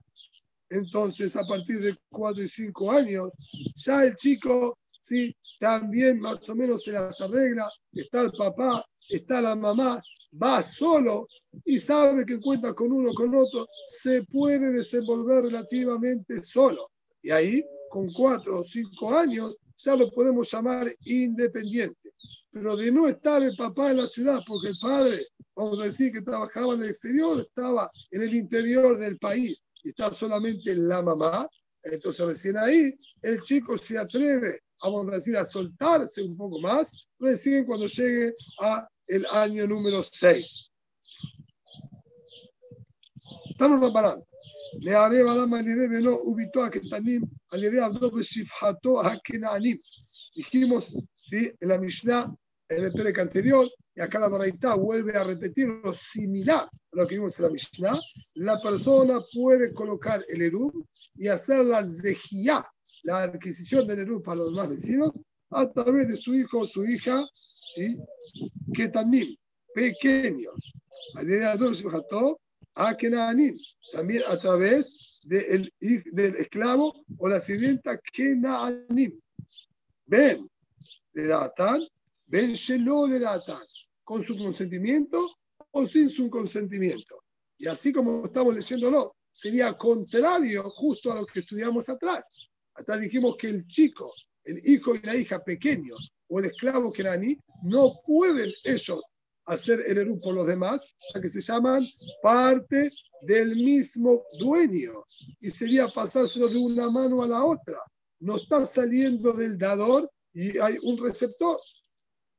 entonces a partir de 4 y 5 años, ya el chico ¿sí? también más o menos se las arregla. Está el papá, está la mamá, va solo y sabe que cuenta con uno, con otro, se puede desenvolver relativamente solo. Y ahí, con cuatro o cinco años, ya lo podemos llamar independiente. Pero de no estar el papá en la ciudad, porque el padre, vamos a decir que trabajaba en el exterior, estaba en el interior del país y está solamente la mamá, Entonces recién ahí el chico se atreve, vamos a decir, a soltarse un poco más, recién cuando llegue a el año número 6. Estamos preparando. Le haré Badam Alide Velo Ubito a Ketanim, Alide Abdo Shifhato a Kenanim. Dijimos ¿sí? en la Mishnah, en el Perec anterior, y acá la Baraita vuelve a repetir lo similar a lo que vimos en la Mishnah. La persona puede colocar el Erum y hacer la Zehiyah, la adquisición del Erum para los demás vecinos, a través de su hijo o su hija, ¿sí? Pequeños. Alide Abdo Shifhato a Kenanim también a través del esclavo o la sirvienta Kenaanim. Ven, le datan, ven Shelo le datan, con su consentimiento o sin su consentimiento. Y así como estamos leyéndolo, sería contrario justo a lo que estudiamos atrás. Hasta dijimos que el chico, el hijo y la hija pequeños o el esclavo Kenani no pueden ellos hacer el Eru por los demás, ya que se llaman parte del mismo dueño y sería pasárselo de una mano a la otra. No está saliendo del dador y hay un receptor.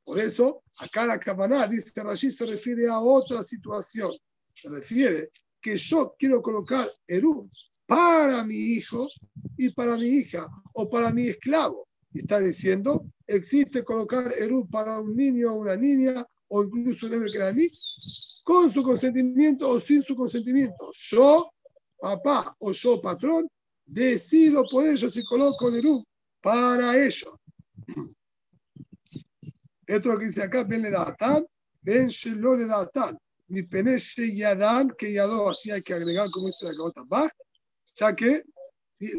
Por eso, acá la Kabaná dice que se refiere a otra situación. Se refiere que yo quiero colocar Eru para mi hijo y para mi hija o para mi esclavo. Y está diciendo, existe colocar Eru para un niño o una niña o incluso un mí con su consentimiento o sin su consentimiento. Yo, papá o yo, patrón, decido por ellos si coloco Nerú para ellos. Esto lo que dice acá, ven le tan, ven shelo le tan. Mi penese yadan, que yadó, así hay que agregar como dice la cabota baja, ya que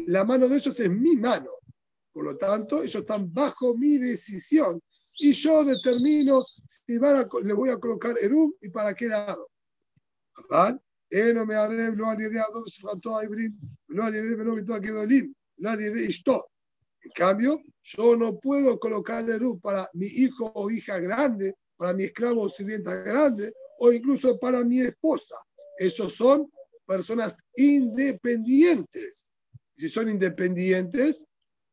la mano de ellos es mi mano. Por lo tanto, ellos están bajo mi decisión y yo determino si van le voy a colocar Erum y para qué lado. ¿Vale? no me haré, no haré de Adon, se faltó a Ibrin, no haré de Benobito a Kedolim, no haré de Ishto. En cambio, yo no puedo colocar Erum para mi hijo o hija grande, para mi esclavo o sirvienta grande, o incluso para mi esposa. Esos son personas independientes. Si son independientes,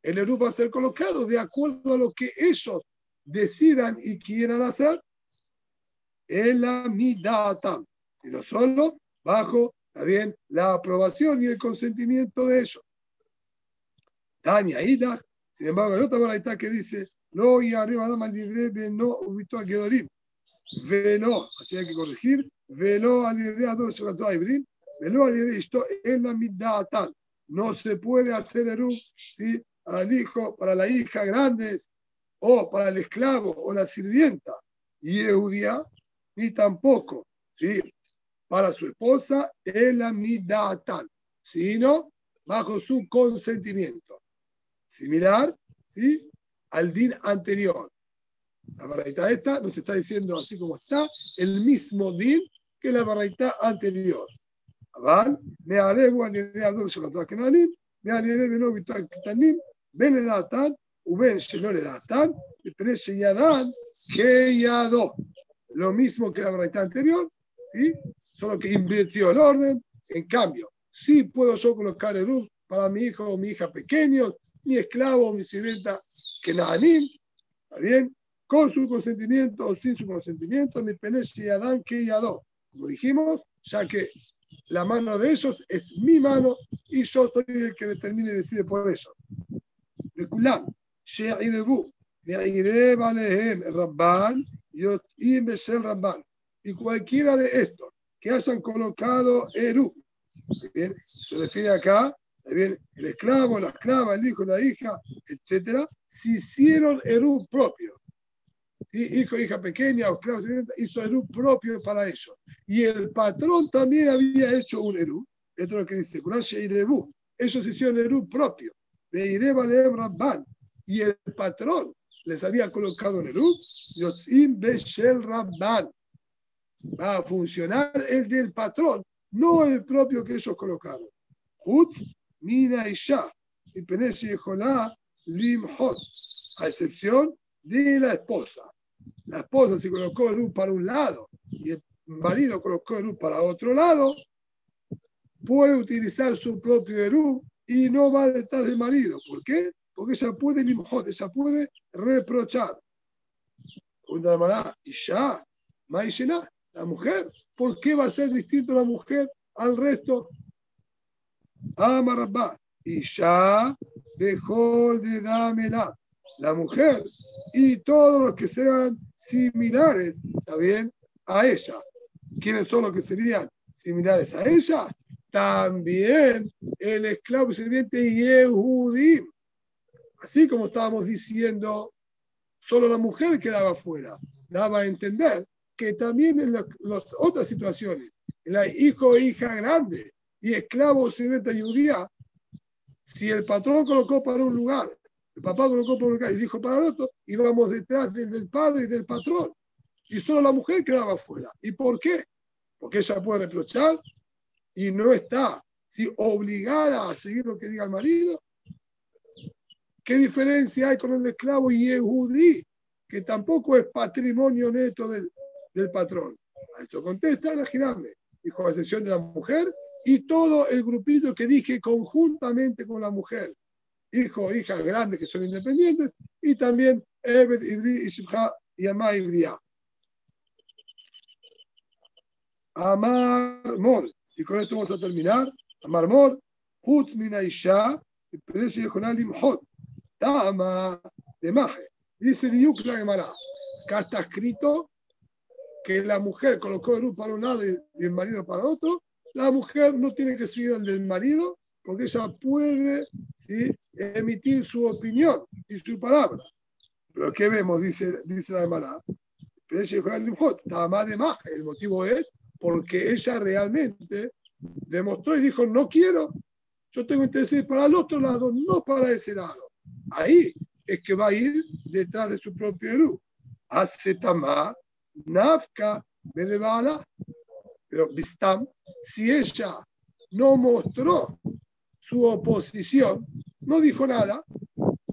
el Erum va a ser colocado de acuerdo a lo que ellos decidan y quieran hacer el midata, sino solo bajo también la aprobación y el consentimiento de ellos. Tania Ida, sin embargo, hay otra baraita que dice, no y arriba no no ubicó a Gedorim. Velo, así hay que corregir, velo al idea de a Ibrin, velo al idea esto es la midata. No se puede hacer el ¿sí? para el hijo, para la hija grandes, o para el esclavo o la sirvienta, y Eudía, ni tampoco, ¿sí? para su esposa, el amidatán, sino bajo su consentimiento. Similar, ¿sí? Al din anterior. La barraita esta nos está diciendo así como está, el mismo din que la barraita anterior. ¿Vale? Me haré, me haré, me haré, me haré, me haré, ven le da tan, ven si no le da tan, dan que ya do. Lo mismo que la verdad anterior, ¿sí? solo que invirtió el orden. En cambio, sí puedo yo colocar el para mi hijo o mi hija pequeños, mi esclavo o mi sirvienta que nada ni, ¿está bien? Con su consentimiento o sin su consentimiento, mi y Adán que ya do. Como dijimos, ya que la mano de ellos es mi mano y yo soy el que determina y decide por eso. De Kulam, שיערבו, ויערב עליהם רבן, יוצאים בשל רבן. Y cualquiera de estos que hayan colocado Eru, bien, se refiere acá, bien, el esclavo, la esclava, el hijo, la hija, etcétera, si hicieron Eru propio, ¿sí? hijo, hija pequeña o esclavo, hizo Eru propio para ellos. Y el patrón también había hecho un Eru, esto es lo que dice, ellos hicieron Eru propio. Y el patrón les había colocado en el Yotzim Beshel Rabban. Va a funcionar el del patrón, no el propio que ellos colocaron. Hut, Mina y Shah, y Penesi y Limhot, a excepción de la esposa. La esposa se colocó el para un lado y el marido colocó el para otro lado, puede utilizar su propio Eru y no va detrás del marido. ¿Por qué? Porque ella puede limjot, ella puede reprochar. y ya, la mujer, ¿por qué va a ser distinto la mujer al resto? Amarabá, y ya dejó de dámela. La mujer y todos los que sean similares, ¿está bien? A ella. ¿Quiénes son los que serían similares a ella? También el esclavo sirviente Yehudim. Así como estábamos diciendo, solo la mujer quedaba fuera. Daba a entender que también en las, otras situaciones, la hijo e hija grande y esclavo sirviente judía, si el patrón colocó para un lugar, el papá colocó para un lugar y dijo para el otro, íbamos detrás del, padre y del patrón. Y solo la mujer quedaba fuera. ¿Y por qué? Porque ella puede reprochar y no está si obligada a seguir lo que diga el marido. ¿Qué diferencia hay con el esclavo Yehudí, que tampoco es patrimonio neto del, del patrón? A esto contesta la girame, dijo a excepción de la mujer y todo el grupito que dije conjuntamente con la mujer, hijo, hijas grandes que son independientes, y también Ebed, Ibri, Ishibha y Amá Ibria. Amar Mor, y con esto vamos a terminar. Amar Mor, Hut Minaisha, Perece Yehonalim Limhot, Tama de Maje. Dice Diuk la Gemara, acá está escrito que la mujer colocó el para un lado y el marido para otro, la mujer no tiene que seguir al del marido porque ella puede emitir su opinión y su palabra. Pero ¿qué vemos? Dice, dice la Gemara. más de más. El motivo es porque ella realmente demostró y dijo, no quiero, yo tengo interés para el otro lado, no para ese lado. Ahí es que va a ir detrás de su propio Eru. Hace tamá, nafka, bala. Pero Bistam, si ella no mostró su oposición, no dijo nada,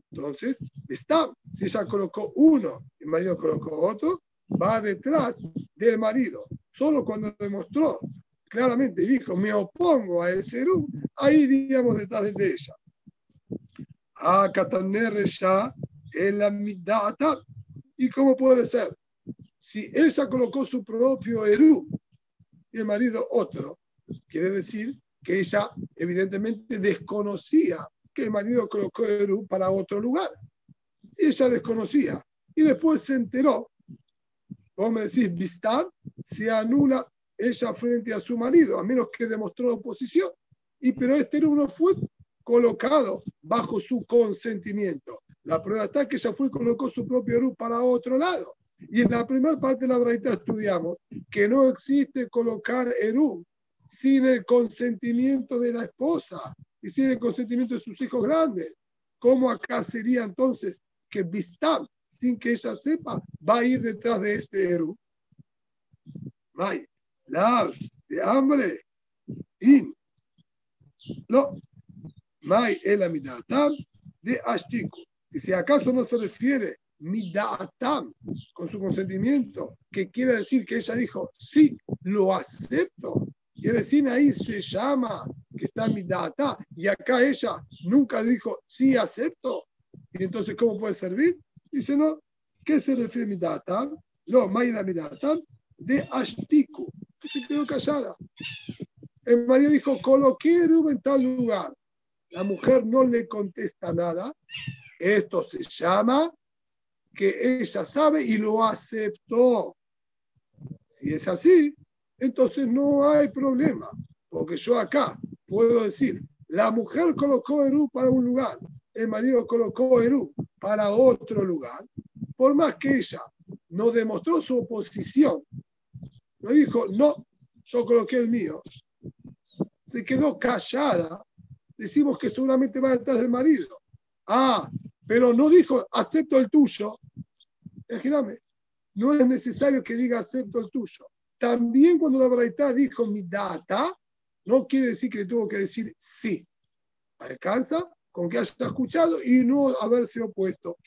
entonces Bistam, si ella colocó uno el marido colocó otro, va detrás del marido. Solo cuando demostró claramente y dijo, me opongo a ese Eru, ahí iríamos detrás de ella. A Kataner ya en la midata. ¿Y cómo puede ser? Si ella colocó su propio Eru y el marido otro. Quiere decir que ella evidentemente desconocía que el marido colocó Eru para otro lugar. Ella desconocía y después se enteró, vos me decís, Vistar, se anula ella frente a su marido, a menos que demostró oposición. Y pero este no fue colocado bajo su consentimiento. La prueba está que ella fue y colocó su propio Eru para otro lado. Y en la primera parte de la braita estudiamos que no existe colocar Eru sin el consentimiento de la esposa y sin el consentimiento de sus hijos grandes. ¿Cómo acá sería entonces que Bistam, sin que ella sepa, va a ir detrás de este Eru? May, la de hambre, in. No, May el amidatam de Ashtiku. Y si acaso no se refiere midaatam, con su consentimiento, que quiere decir que ella dijo, sí, lo acepto. Y recién ahí se llama que está midaatam. Y acá ella nunca dijo, sí, acepto. Y entonces, ¿cómo puede servir? Dice, no, ¿qué se refiere midaatam? Lo, mayra midaatam, de ashtiku, que se quedó callada. El marido dijo, coloqué en tal lugar. La mujer no le contesta nada. Esto se llama que ella sabe y lo aceptó. Si es así, entonces no hay problema, porque yo acá puedo decir, la mujer colocó Eru para un lugar, el marido colocó Eru para otro lugar, por más que ella no demostró su oposición, no dijo, no, yo coloqué el mío, se quedó callada, decimos que seguramente va detrás del marido. Ah, pero no dijo acepto el tuyo, Imagíname, no es necesario que diga acepto el tuyo. También cuando la Braita dijo mi data, no quiere decir que le tuvo que decir sí. Alcanza con que haya escuchado y no haberse opuesto.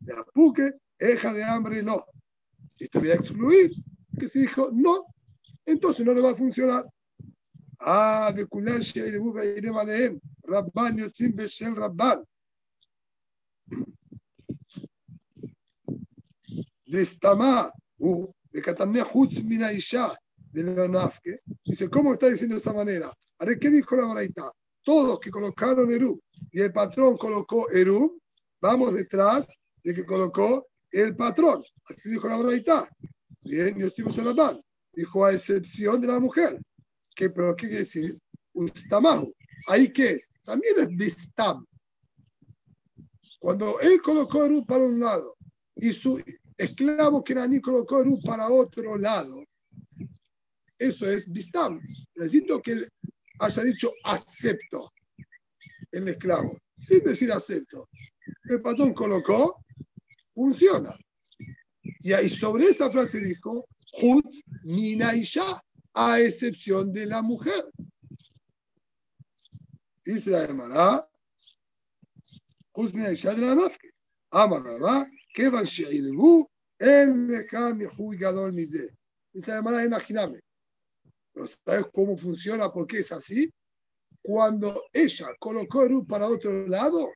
De apuque, eja de hambre, no. Esto viene a excluir que si dijo no, entonces no le va a funcionar. Ah, de Kulan Sheiribu Beirem Alehem, Rabban Yotzim Beshel Rabban. De Stama, de Katamne Hutz Mina Isha, de la Nafke. Dice, ¿cómo está diciendo de esta manera? A ¿qué dijo la Baraita? Todos que colocaron Eru y el patrón colocó Eru, vamos detrás de que colocó el patrón. Así dijo la Baraita. Bien, Yotzim Beshel Rabban. Dijo a excepción de la mujer. ¿Qué, pero qué quiere decir? Ustamahu. ¿Ahí qué es? También es Bistam. Cuando él colocó Eru para un lado y su esclavo que ni colocó Eru para otro lado, eso es Bistam. Necesito que él haya dicho acepto el esclavo, sin decir acepto. El patrón colocó, funciona. Y ahí sobre esta frase dijo, Hut Minaisha a excepción de la mujer. Dice la Gemara, Dice la Gemara, imagíname. ¿Sabes cómo funciona? ¿Por qué es así? Cuando ella colocó el para otro lado,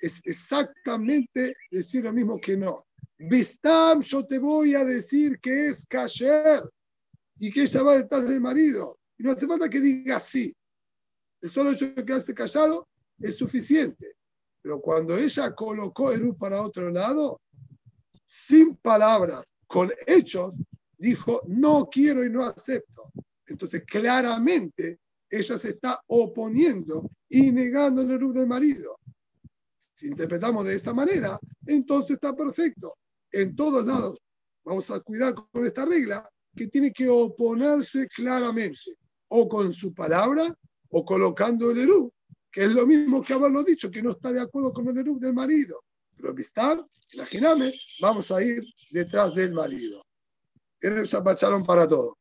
es exactamente decir lo mismo que no. Vistam, yo te voy a decir que es kasher y que ella va detrás del marido. Y no hace falta que diga sí. El solo hecho de quedarse callado es suficiente. Pero cuando ella colocó Eru para otro lado, sin palabras, con hechos, dijo, no quiero y no acepto. Entonces, claramente, ella se está oponiendo y negando el Eru del marido. Si interpretamos de esta manera, entonces está perfecto. En todos lados, vamos a cuidar con esta regla, que tiene que oponerse claramente, o con su palabra, o colocando el Eru, que es lo mismo que haberlo dicho, que no está de acuerdo con el Eru del marido. Pero Vistar, imagíname, vamos a ir detrás del marido. Es para todo.